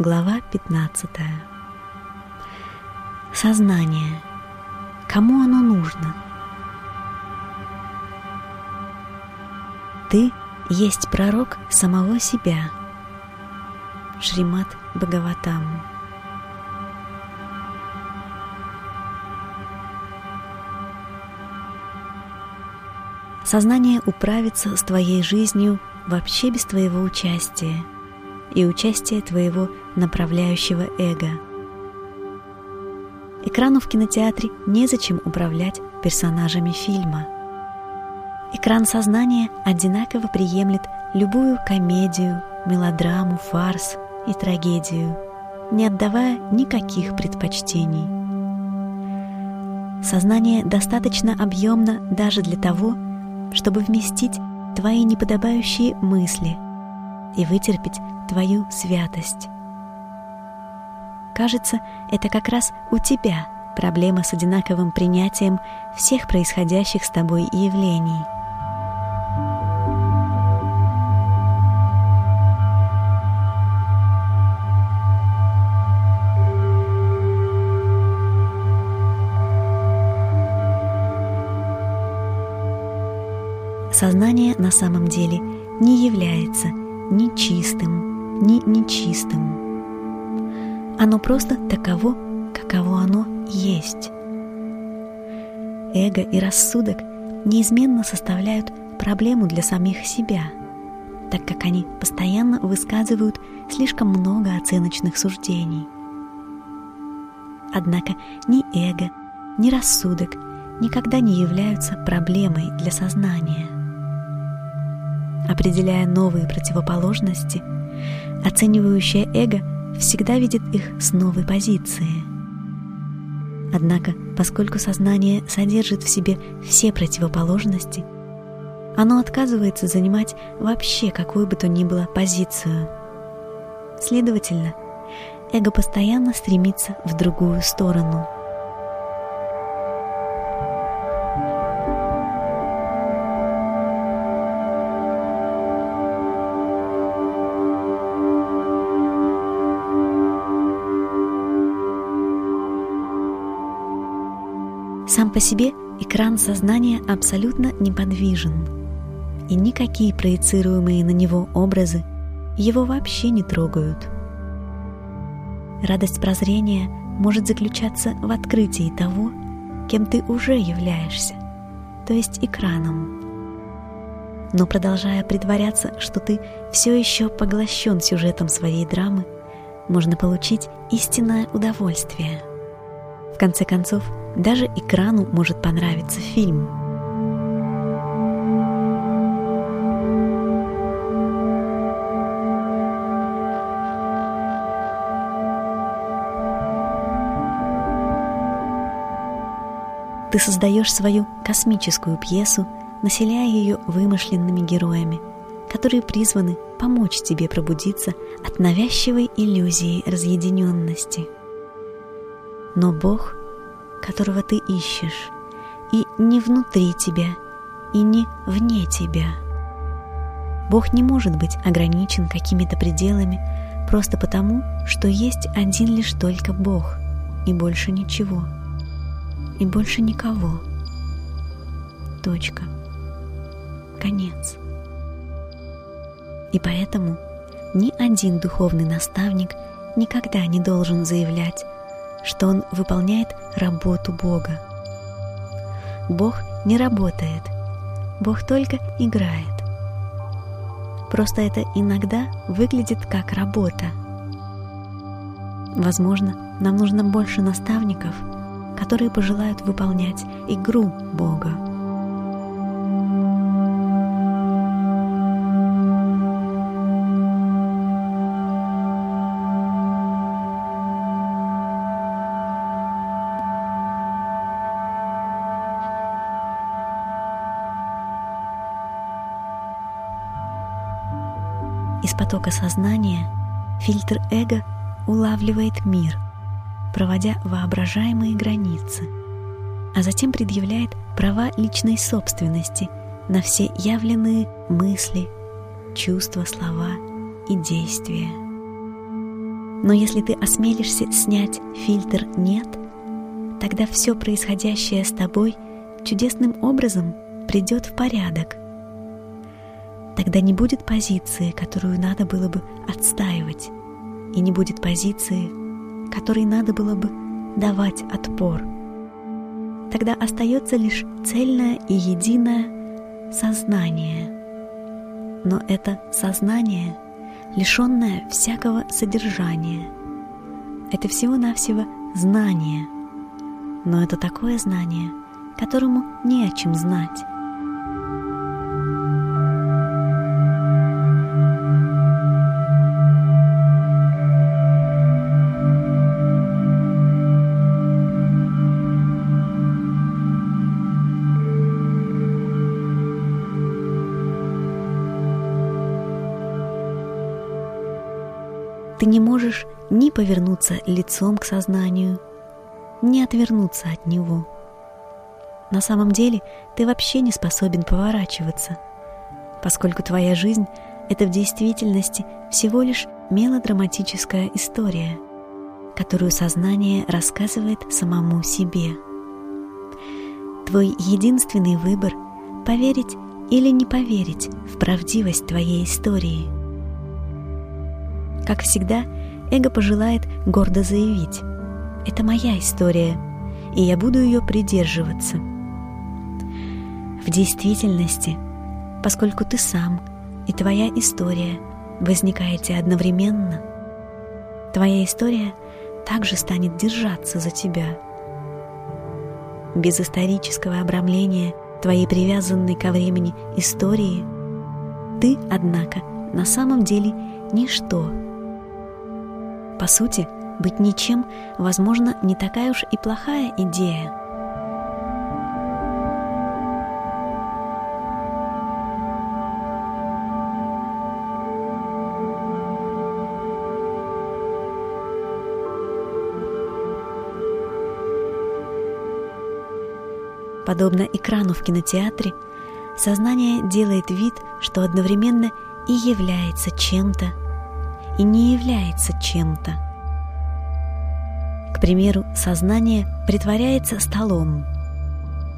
Глава 15. Сознание. Кому оно нужно? Ты есть пророк самого себя. Шримат Бхагаватам. Сознание управится с твоей жизнью вообще без твоего участия и участия твоего направляющего эго. Экрану в кинотеатре незачем управлять персонажами фильма. Экран сознания одинаково приемлет любую комедию, мелодраму, фарс и трагедию, не отдавая никаких предпочтений. Сознание достаточно объемно даже для того, чтобы вместить твои неподобающие мысли и вытерпеть твою святость. Кажется, это как раз у тебя проблема с одинаковым принятием всех происходящих с тобой явлений. Сознание на самом деле не является ни чистым, ни нечистым оно просто таково, каково оно есть. Эго и рассудок неизменно составляют проблему для самих себя, так как они постоянно высказывают слишком много оценочных суждений. Однако ни эго, ни рассудок никогда не являются проблемой для сознания. Определяя новые противоположности, оценивающее эго – всегда видит их с новой позиции. Однако, поскольку сознание содержит в себе все противоположности, оно отказывается занимать вообще какую бы то ни было позицию. Следовательно, эго постоянно стремится в другую сторону – по себе экран сознания абсолютно неподвижен, и никакие проецируемые на него образы его вообще не трогают. Радость прозрения может заключаться в открытии того, кем ты уже являешься, то есть экраном. Но продолжая притворяться, что ты все еще поглощен сюжетом своей драмы, можно получить истинное удовольствие. В конце концов, даже экрану может понравиться фильм. Ты создаешь свою космическую пьесу, населяя ее вымышленными героями, которые призваны помочь тебе пробудиться от навязчивой иллюзии разъединенности. Но Бог которого ты ищешь, и не внутри тебя, и не вне тебя. Бог не может быть ограничен какими-то пределами просто потому, что есть один лишь только Бог, и больше ничего, и больше никого. Точка. Конец. И поэтому ни один духовный наставник никогда не должен заявлять, что он выполняет работу Бога. Бог не работает, Бог только играет. Просто это иногда выглядит как работа. Возможно, нам нужно больше наставников, которые пожелают выполнять игру Бога. Потока сознания фильтр эго улавливает мир, проводя воображаемые границы, а затем предъявляет права личной собственности на все явленные мысли, чувства, слова и действия. Но если ты осмелишься снять фильтр «нет», тогда все происходящее с тобой чудесным образом придет в порядок. Тогда не будет позиции, которую надо было бы отстаивать, и не будет позиции, которой надо было бы давать отпор. Тогда остается лишь цельное и единое сознание. Но это сознание, лишенное всякого содержания. Это всего-навсего знание. Но это такое знание, которому не о чем знать. Повернуться лицом к сознанию, ни отвернуться от него. На самом деле ты вообще не способен поворачиваться, поскольку твоя жизнь — это в действительности всего лишь мелодраматическая история, которую сознание рассказывает самому себе. Твой единственный выбор — поверить или не поверить в правдивость твоей истории — как всегда, эго пожелает гордо заявить «Это моя история, и я буду ее придерживаться». В действительности, поскольку ты сам и твоя история возникаете одновременно, твоя история также станет держаться за тебя. Без исторического обрамления твоей привязанной ко времени истории ты, однако, на самом деле ничто – по сути, быть ничем, возможно, не такая уж и плохая идея. Подобно экрану в кинотеатре, сознание делает вид, что одновременно и является чем-то, и не является чем-то. К примеру, сознание притворяется столом.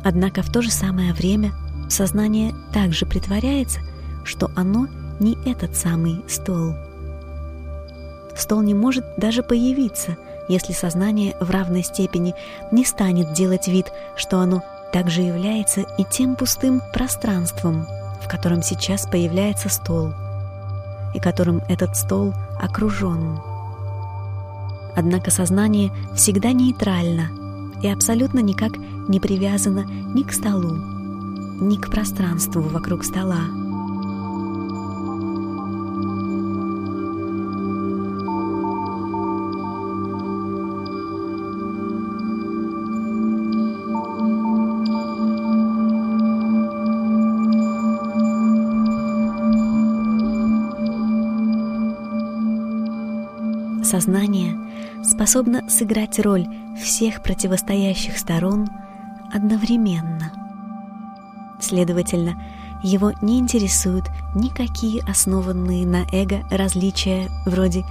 Однако в то же самое время сознание также притворяется, что оно не этот самый стол. Стол не может даже появиться, если сознание в равной степени не станет делать вид, что оно также является и тем пустым пространством, в котором сейчас появляется стол – и которым этот стол окружен. Однако сознание всегда нейтрально и абсолютно никак не привязано ни к столу, ни к пространству вокруг стола. Сознание способно сыграть роль всех противостоящих сторон одновременно. Следовательно, его не интересуют никакие основанные на эго различия вроде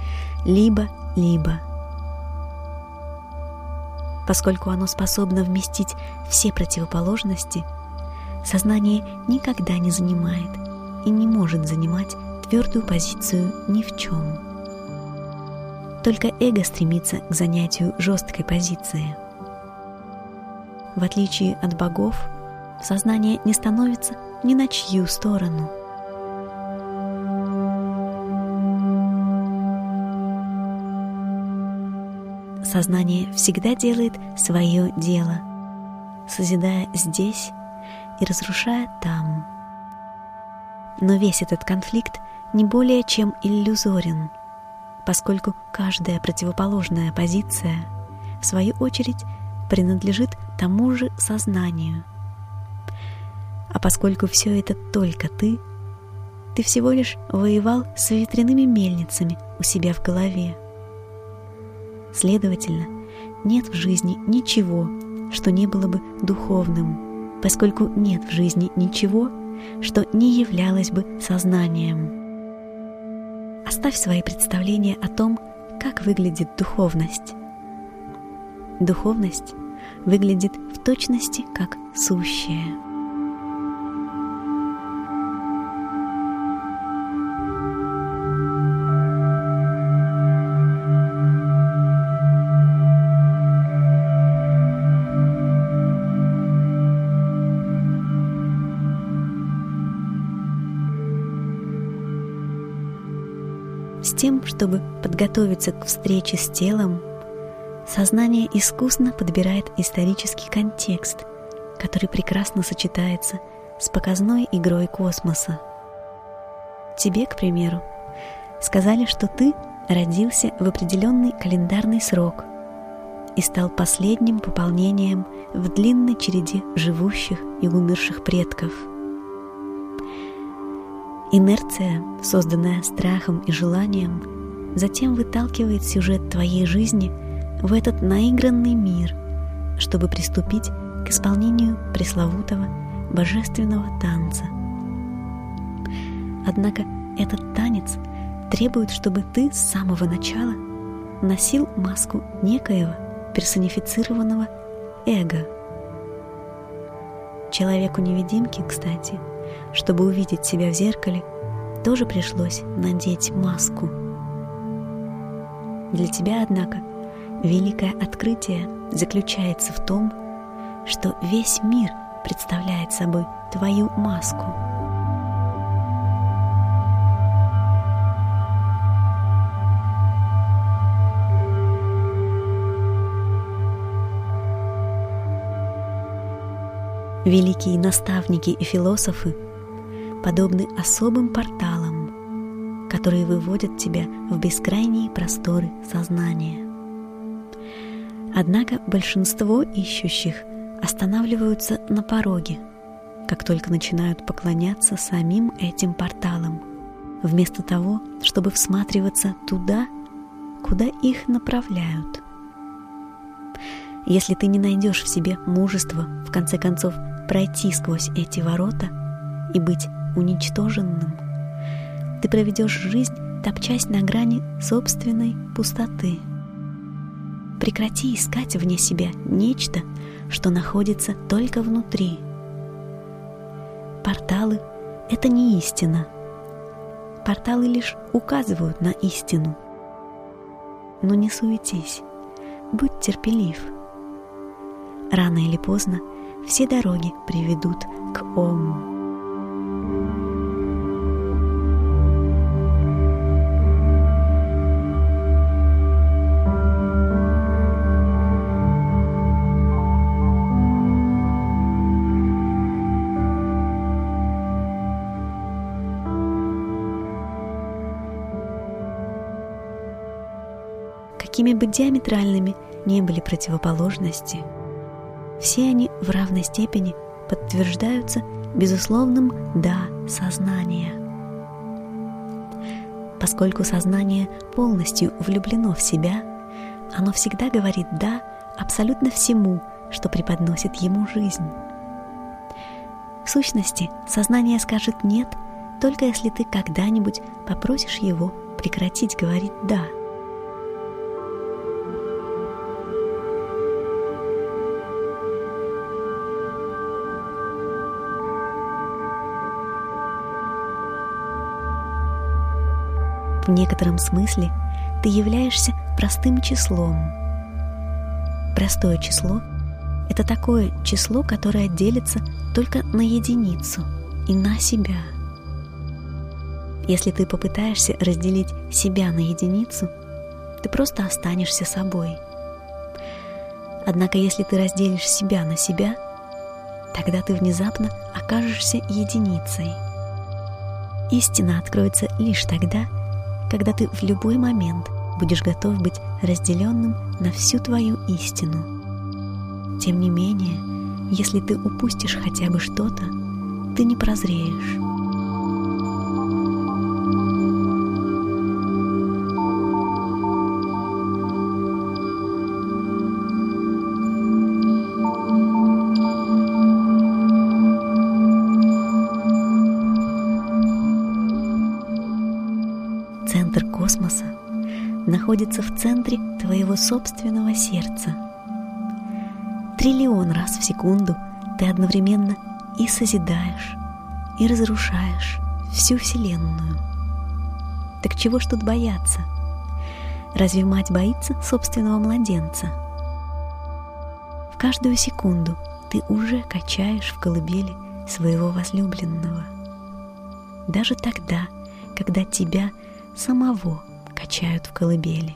«либо-либо». Поскольку оно способно вместить все противоположности, сознание никогда не занимает и не может занимать твердую позицию ни в чем. Только эго стремится к занятию жесткой позиции. В отличие от богов, сознание не становится ни на чью сторону. Сознание всегда делает свое дело, созидая здесь и разрушая там. Но весь этот конфликт не более чем иллюзорен – поскольку каждая противоположная позиция, в свою очередь, принадлежит тому же сознанию. А поскольку все это только ты, ты всего лишь воевал с ветряными мельницами у себя в голове. Следовательно, нет в жизни ничего, что не было бы духовным, поскольку нет в жизни ничего, что не являлось бы сознанием. Оставь свои представления о том, как выглядит духовность? Духовность выглядит в точности как сущее. С тем, чтобы подготовиться к встрече с телом, сознание искусно подбирает исторический контекст, который прекрасно сочетается с показной игрой космоса. Тебе, к примеру, сказали, что ты родился в определенный календарный срок и стал последним пополнением в длинной череде живущих и умерших предков – Инерция, созданная страхом и желанием, затем выталкивает сюжет твоей жизни в этот наигранный мир, чтобы приступить к исполнению пресловутого божественного танца. Однако этот танец требует, чтобы ты с самого начала носил маску некоего персонифицированного эго. Человеку-невидимке, кстати – чтобы увидеть себя в зеркале, тоже пришлось надеть маску. Для тебя, однако, великое открытие заключается в том, что весь мир представляет собой твою маску – Великие наставники и философы подобны особым порталам, которые выводят тебя в бескрайние просторы сознания. Однако большинство ищущих останавливаются на пороге, как только начинают поклоняться самим этим порталам, вместо того, чтобы всматриваться туда, куда их направляют. Если ты не найдешь в себе мужества, в конце концов, пройти сквозь эти ворота и быть уничтоженным. Ты проведешь жизнь, топчась на грани собственной пустоты. Прекрати искать вне себя нечто, что находится только внутри. Порталы — это не истина. Порталы лишь указывают на истину. Но не суетись, будь терпелив. Рано или поздно — все дороги приведут к Ому. Какими бы диаметральными не были противоположности – все они в равной степени подтверждаются безусловным «да» сознания. Поскольку сознание полностью влюблено в себя, оно всегда говорит «да» абсолютно всему, что преподносит ему жизнь. В сущности, сознание скажет «нет», только если ты когда-нибудь попросишь его прекратить говорить «да». В некотором смысле ты являешься простым числом. Простое число — это такое число, которое делится только на единицу и на себя. Если ты попытаешься разделить себя на единицу, ты просто останешься собой. Однако если ты разделишь себя на себя, тогда ты внезапно окажешься единицей. Истина откроется лишь тогда, когда ты в любой момент будешь готов быть разделенным на всю твою истину. Тем не менее, если ты упустишь хотя бы что-то, ты не прозреешь. Находится в центре твоего собственного сердца. Триллион раз в секунду ты одновременно и созидаешь, и разрушаешь всю Вселенную. Так чего ж тут бояться? Разве мать боится собственного младенца? В каждую секунду ты уже качаешь в колыбели своего возлюбленного. Даже тогда, когда тебя самого качают в колыбели.